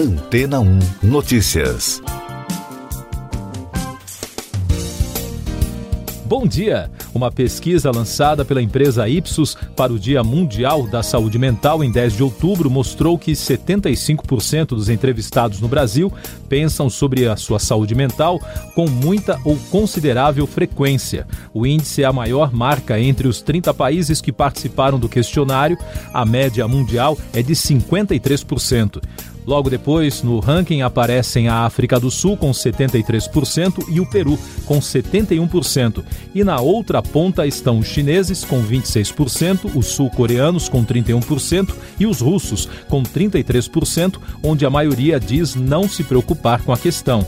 Antena 1 Notícias. Bom dia! Uma pesquisa lançada pela empresa Ipsos para o Dia Mundial da Saúde Mental em 10 de outubro mostrou que 75% dos entrevistados no Brasil pensam sobre a sua saúde mental com muita ou considerável frequência. O índice é a maior marca entre os 30 países que participaram do questionário. A média mundial é de 53%. Logo depois, no ranking aparecem a África do Sul com 73% e o Peru com 71%. E na outra ponta estão os chineses com 26%, os sul-coreanos com 31% e os russos com 33%, onde a maioria diz não se preocupar com a questão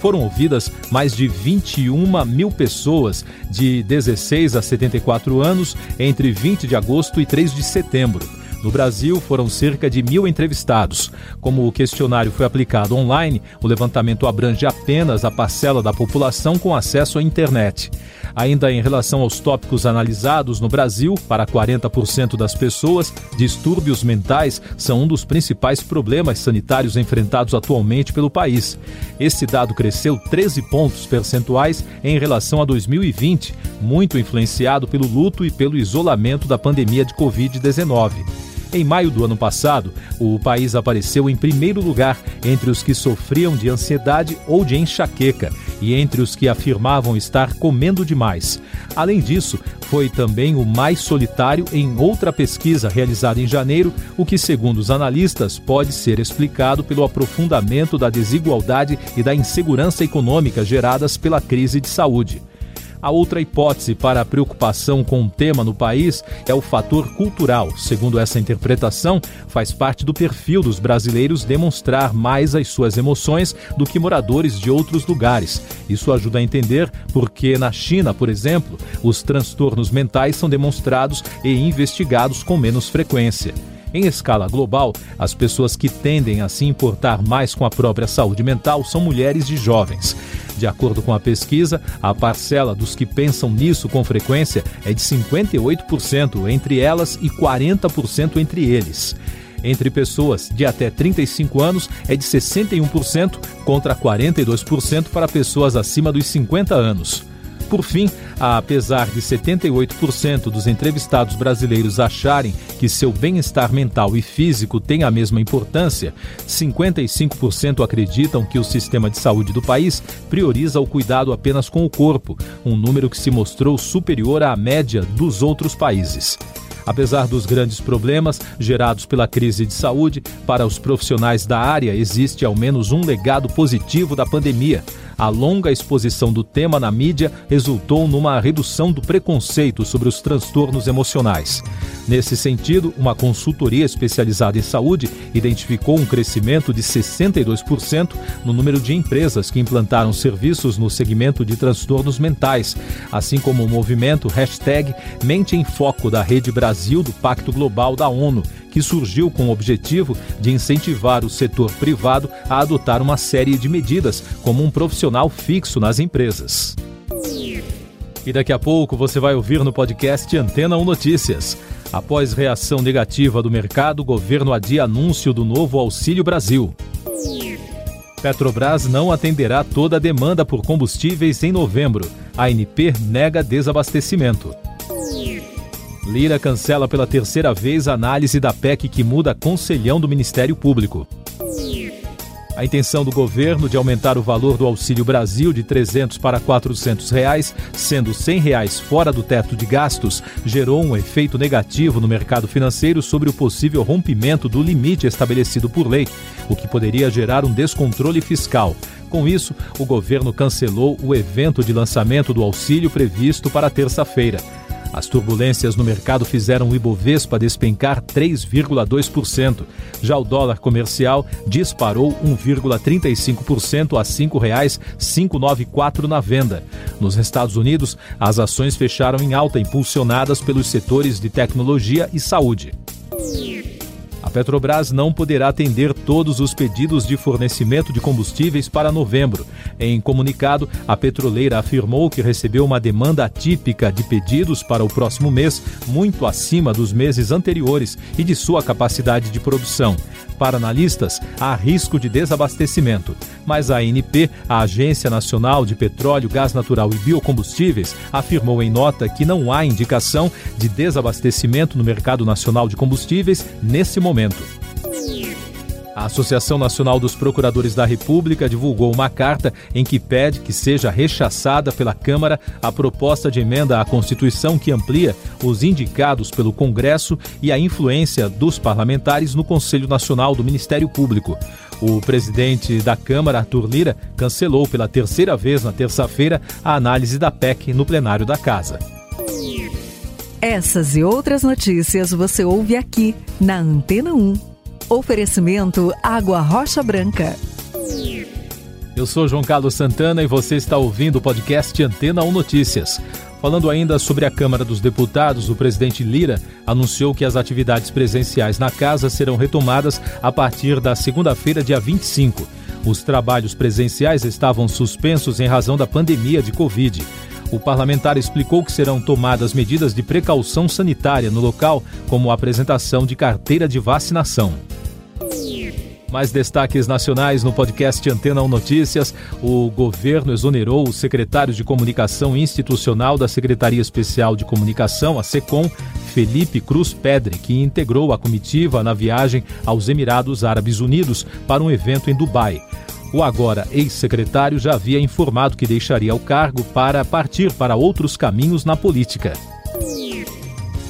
foram ouvidas mais de 21 mil pessoas de 16 a 74 anos entre 20 de agosto e 3 de setembro. No Brasil, foram cerca de mil entrevistados. Como o questionário foi aplicado online, o levantamento abrange apenas a parcela da população com acesso à internet. Ainda em relação aos tópicos analisados no Brasil, para 40% das pessoas, distúrbios mentais são um dos principais problemas sanitários enfrentados atualmente pelo país. Esse dado cresceu 13 pontos percentuais em relação a 2020, muito influenciado pelo luto e pelo isolamento da pandemia de Covid-19. Em maio do ano passado, o país apareceu em primeiro lugar entre os que sofriam de ansiedade ou de enxaqueca e entre os que afirmavam estar comendo demais. Além disso, foi também o mais solitário em outra pesquisa realizada em janeiro, o que, segundo os analistas, pode ser explicado pelo aprofundamento da desigualdade e da insegurança econômica geradas pela crise de saúde. A outra hipótese para a preocupação com o tema no país é o fator cultural. Segundo essa interpretação, faz parte do perfil dos brasileiros demonstrar mais as suas emoções do que moradores de outros lugares. Isso ajuda a entender porque na China, por exemplo, os transtornos mentais são demonstrados e investigados com menos frequência. Em escala global, as pessoas que tendem a se importar mais com a própria saúde mental são mulheres e jovens. De acordo com a pesquisa, a parcela dos que pensam nisso com frequência é de 58% entre elas e 40% entre eles. Entre pessoas de até 35 anos é de 61% contra 42% para pessoas acima dos 50 anos. Por fim, apesar de 78% dos entrevistados brasileiros acharem que seu bem-estar mental e físico têm a mesma importância, 55% acreditam que o sistema de saúde do país prioriza o cuidado apenas com o corpo, um número que se mostrou superior à média dos outros países. Apesar dos grandes problemas gerados pela crise de saúde, para os profissionais da área existe ao menos um legado positivo da pandemia a longa exposição do tema na mídia resultou numa redução do preconceito sobre os transtornos emocionais. Nesse sentido, uma consultoria especializada em saúde identificou um crescimento de 62% no número de empresas que implantaram serviços no segmento de transtornos mentais, assim como o movimento hashtag Mente em Foco da Rede Brasil do Pacto Global da ONU, que surgiu com o objetivo de incentivar o setor privado a adotar uma série de medidas como um profissional fixo nas empresas. E daqui a pouco você vai ouvir no podcast Antena 1 Notícias. Após reação negativa do mercado, o governo adia anúncio do novo Auxílio Brasil. Petrobras não atenderá toda a demanda por combustíveis em novembro. A ANP nega desabastecimento. Lira cancela pela terceira vez a análise da PEC que muda conselhão do Ministério Público. A intenção do governo de aumentar o valor do Auxílio Brasil de 300 para 400 reais, sendo 100 reais fora do teto de gastos, gerou um efeito negativo no mercado financeiro sobre o possível rompimento do limite estabelecido por lei, o que poderia gerar um descontrole fiscal. Com isso, o governo cancelou o evento de lançamento do auxílio previsto para terça-feira. As turbulências no mercado fizeram o Ibovespa despencar 3,2%. Já o dólar comercial disparou 1,35% a R$ 5,594 na venda. Nos Estados Unidos, as ações fecharam em alta, impulsionadas pelos setores de tecnologia e saúde. A Petrobras não poderá atender todos os pedidos de fornecimento de combustíveis para novembro. Em comunicado, a petroleira afirmou que recebeu uma demanda atípica de pedidos para o próximo mês, muito acima dos meses anteriores e de sua capacidade de produção. Para analistas, há risco de desabastecimento, mas a ANP, a Agência Nacional de Petróleo, Gás Natural e Biocombustíveis, afirmou em nota que não há indicação de desabastecimento no mercado nacional de combustíveis nesse momento. A Associação Nacional dos Procuradores da República divulgou uma carta em que pede que seja rechaçada pela Câmara a proposta de emenda à Constituição que amplia os indicados pelo Congresso e a influência dos parlamentares no Conselho Nacional do Ministério Público. O presidente da Câmara, Arthur Lira, cancelou pela terceira vez na terça-feira a análise da PEC no plenário da Casa. Essas e outras notícias você ouve aqui na Antena 1. Oferecimento Água Rocha Branca. Eu sou João Carlos Santana e você está ouvindo o podcast Antena 1 Notícias. Falando ainda sobre a Câmara dos Deputados, o presidente Lira anunciou que as atividades presenciais na casa serão retomadas a partir da segunda-feira, dia 25. Os trabalhos presenciais estavam suspensos em razão da pandemia de Covid. O parlamentar explicou que serão tomadas medidas de precaução sanitária no local, como a apresentação de carteira de vacinação. Mais destaques nacionais no podcast Antena 1 Notícias. O governo exonerou o secretário de Comunicação Institucional da Secretaria Especial de Comunicação, a SECOM, Felipe Cruz Pedre, que integrou a comitiva na viagem aos Emirados Árabes Unidos para um evento em Dubai. O agora ex-secretário já havia informado que deixaria o cargo para partir para outros caminhos na política.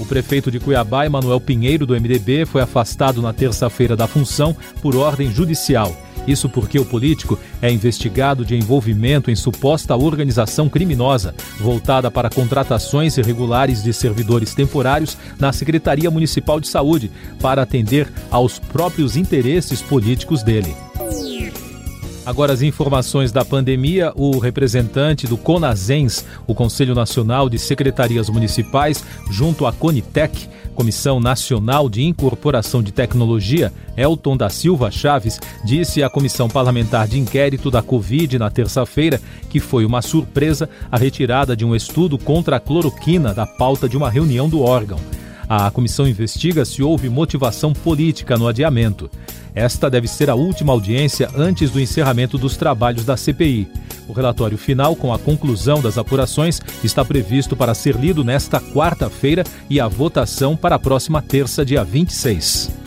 O prefeito de Cuiabá, Emanuel Pinheiro, do MDB, foi afastado na terça-feira da função por ordem judicial. Isso porque o político é investigado de envolvimento em suposta organização criminosa voltada para contratações irregulares de servidores temporários na Secretaria Municipal de Saúde para atender aos próprios interesses políticos dele. Agora, as informações da pandemia, o representante do CONASENS, o Conselho Nacional de Secretarias Municipais, junto à CONITEC, Comissão Nacional de Incorporação de Tecnologia, Elton da Silva Chaves, disse à Comissão Parlamentar de Inquérito da Covid na terça-feira que foi uma surpresa a retirada de um estudo contra a cloroquina da pauta de uma reunião do órgão. A comissão investiga se houve motivação política no adiamento. Esta deve ser a última audiência antes do encerramento dos trabalhos da CPI. O relatório final, com a conclusão das apurações, está previsto para ser lido nesta quarta-feira e a votação para a próxima terça, dia 26.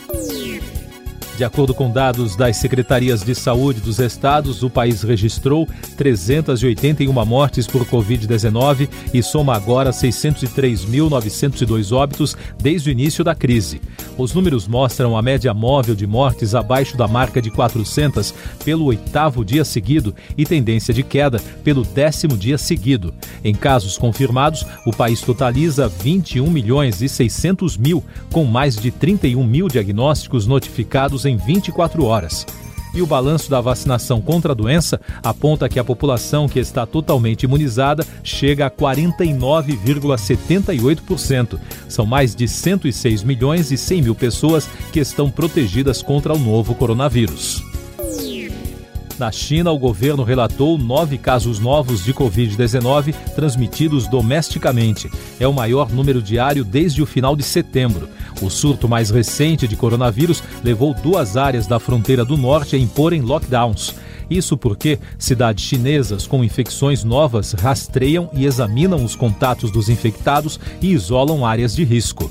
De acordo com dados das secretarias de saúde dos estados, o país registrou 381 mortes por Covid-19 e soma agora 603.902 óbitos desde o início da crise. Os números mostram a média móvel de mortes abaixo da marca de 400 pelo oitavo dia seguido e tendência de queda pelo décimo dia seguido. Em casos confirmados, o país totaliza 21 milhões e 600 mil, com mais de 31 mil diagnósticos notificados em 24 horas. E o balanço da vacinação contra a doença aponta que a população que está totalmente imunizada chega a 49,78%. São mais de 106 milhões e 100 mil pessoas que estão protegidas contra o novo coronavírus. Na China, o governo relatou nove casos novos de Covid-19 transmitidos domesticamente. É o maior número diário desde o final de setembro. O surto mais recente de coronavírus levou duas áreas da fronteira do norte a imporem lockdowns. Isso porque cidades chinesas com infecções novas rastreiam e examinam os contatos dos infectados e isolam áreas de risco.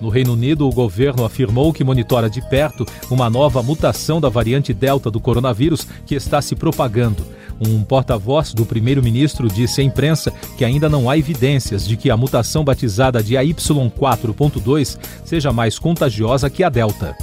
No Reino Unido, o governo afirmou que monitora de perto uma nova mutação da variante Delta do coronavírus que está se propagando. Um porta-voz do primeiro-ministro disse à imprensa que ainda não há evidências de que a mutação batizada de AY4.2 seja mais contagiosa que a Delta.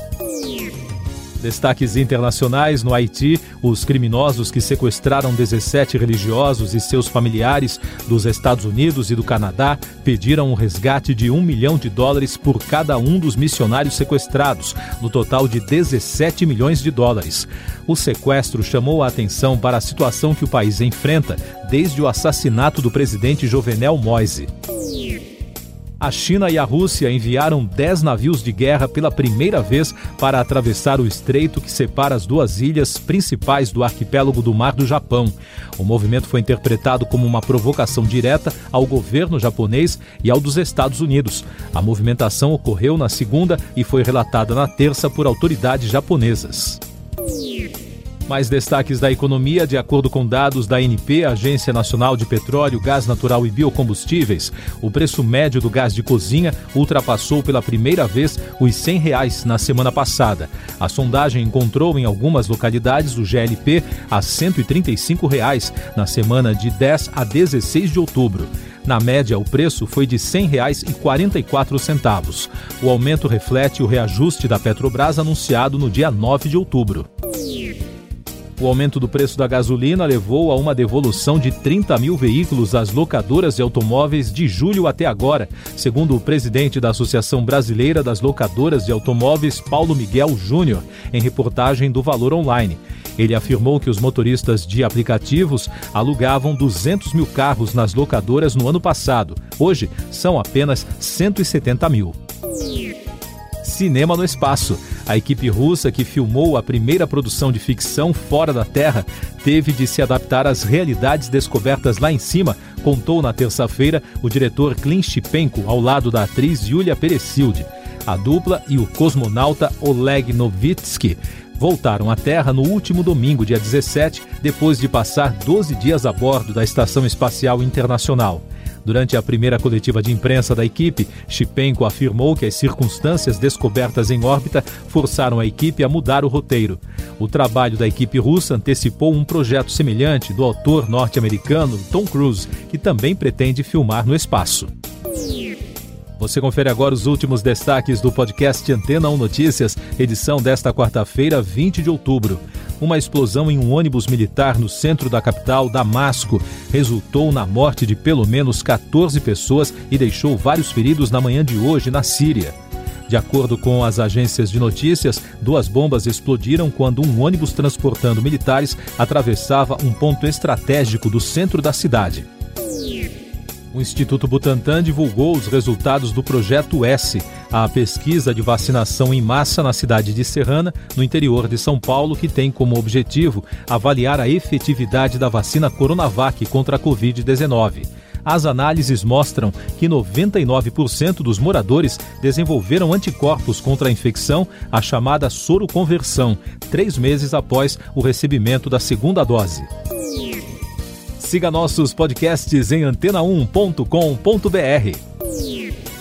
Destaques internacionais no Haiti, os criminosos que sequestraram 17 religiosos e seus familiares dos Estados Unidos e do Canadá pediram um resgate de um milhão de dólares por cada um dos missionários sequestrados, no total de 17 milhões de dólares. O sequestro chamou a atenção para a situação que o país enfrenta desde o assassinato do presidente Jovenel Moise. A China e a Rússia enviaram 10 navios de guerra pela primeira vez para atravessar o estreito que separa as duas ilhas principais do arquipélago do Mar do Japão. O movimento foi interpretado como uma provocação direta ao governo japonês e ao dos Estados Unidos. A movimentação ocorreu na segunda e foi relatada na terça por autoridades japonesas. Mais destaques da economia, de acordo com dados da ANP, Agência Nacional de Petróleo, Gás Natural e Biocombustíveis, o preço médio do gás de cozinha ultrapassou pela primeira vez os 100 reais na semana passada. A sondagem encontrou em algumas localidades o GLP a 135 reais na semana de 10 a 16 de outubro. Na média, o preço foi de R$ 100,44. O aumento reflete o reajuste da Petrobras anunciado no dia 9 de outubro. O aumento do preço da gasolina levou a uma devolução de 30 mil veículos às locadoras de automóveis de julho até agora, segundo o presidente da Associação Brasileira das Locadoras de Automóveis, Paulo Miguel Júnior, em reportagem do Valor Online. Ele afirmou que os motoristas de aplicativos alugavam 200 mil carros nas locadoras no ano passado. Hoje, são apenas 170 mil. Cinema no Espaço. A equipe russa que filmou a primeira produção de ficção fora da Terra teve de se adaptar às realidades descobertas lá em cima, contou na terça-feira o diretor Klin Shipenko ao lado da atriz Yulia Peresilde. A dupla e o cosmonauta Oleg Novitsky voltaram à Terra no último domingo, dia 17, depois de passar 12 dias a bordo da Estação Espacial Internacional. Durante a primeira coletiva de imprensa da equipe, Chipenko afirmou que as circunstâncias descobertas em órbita forçaram a equipe a mudar o roteiro. O trabalho da equipe russa antecipou um projeto semelhante do autor norte-americano Tom Cruise, que também pretende filmar no espaço. Você confere agora os últimos destaques do podcast Antena 1 Notícias, edição desta quarta-feira, 20 de outubro. Uma explosão em um ônibus militar no centro da capital, Damasco, resultou na morte de pelo menos 14 pessoas e deixou vários feridos na manhã de hoje na Síria. De acordo com as agências de notícias, duas bombas explodiram quando um ônibus transportando militares atravessava um ponto estratégico do centro da cidade. O Instituto Butantan divulgou os resultados do Projeto S, a pesquisa de vacinação em massa na cidade de Serrana, no interior de São Paulo, que tem como objetivo avaliar a efetividade da vacina Coronavac contra a Covid-19. As análises mostram que 99% dos moradores desenvolveram anticorpos contra a infecção, a chamada soroconversão, três meses após o recebimento da segunda dose. Siga nossos podcasts em antena1.com.br.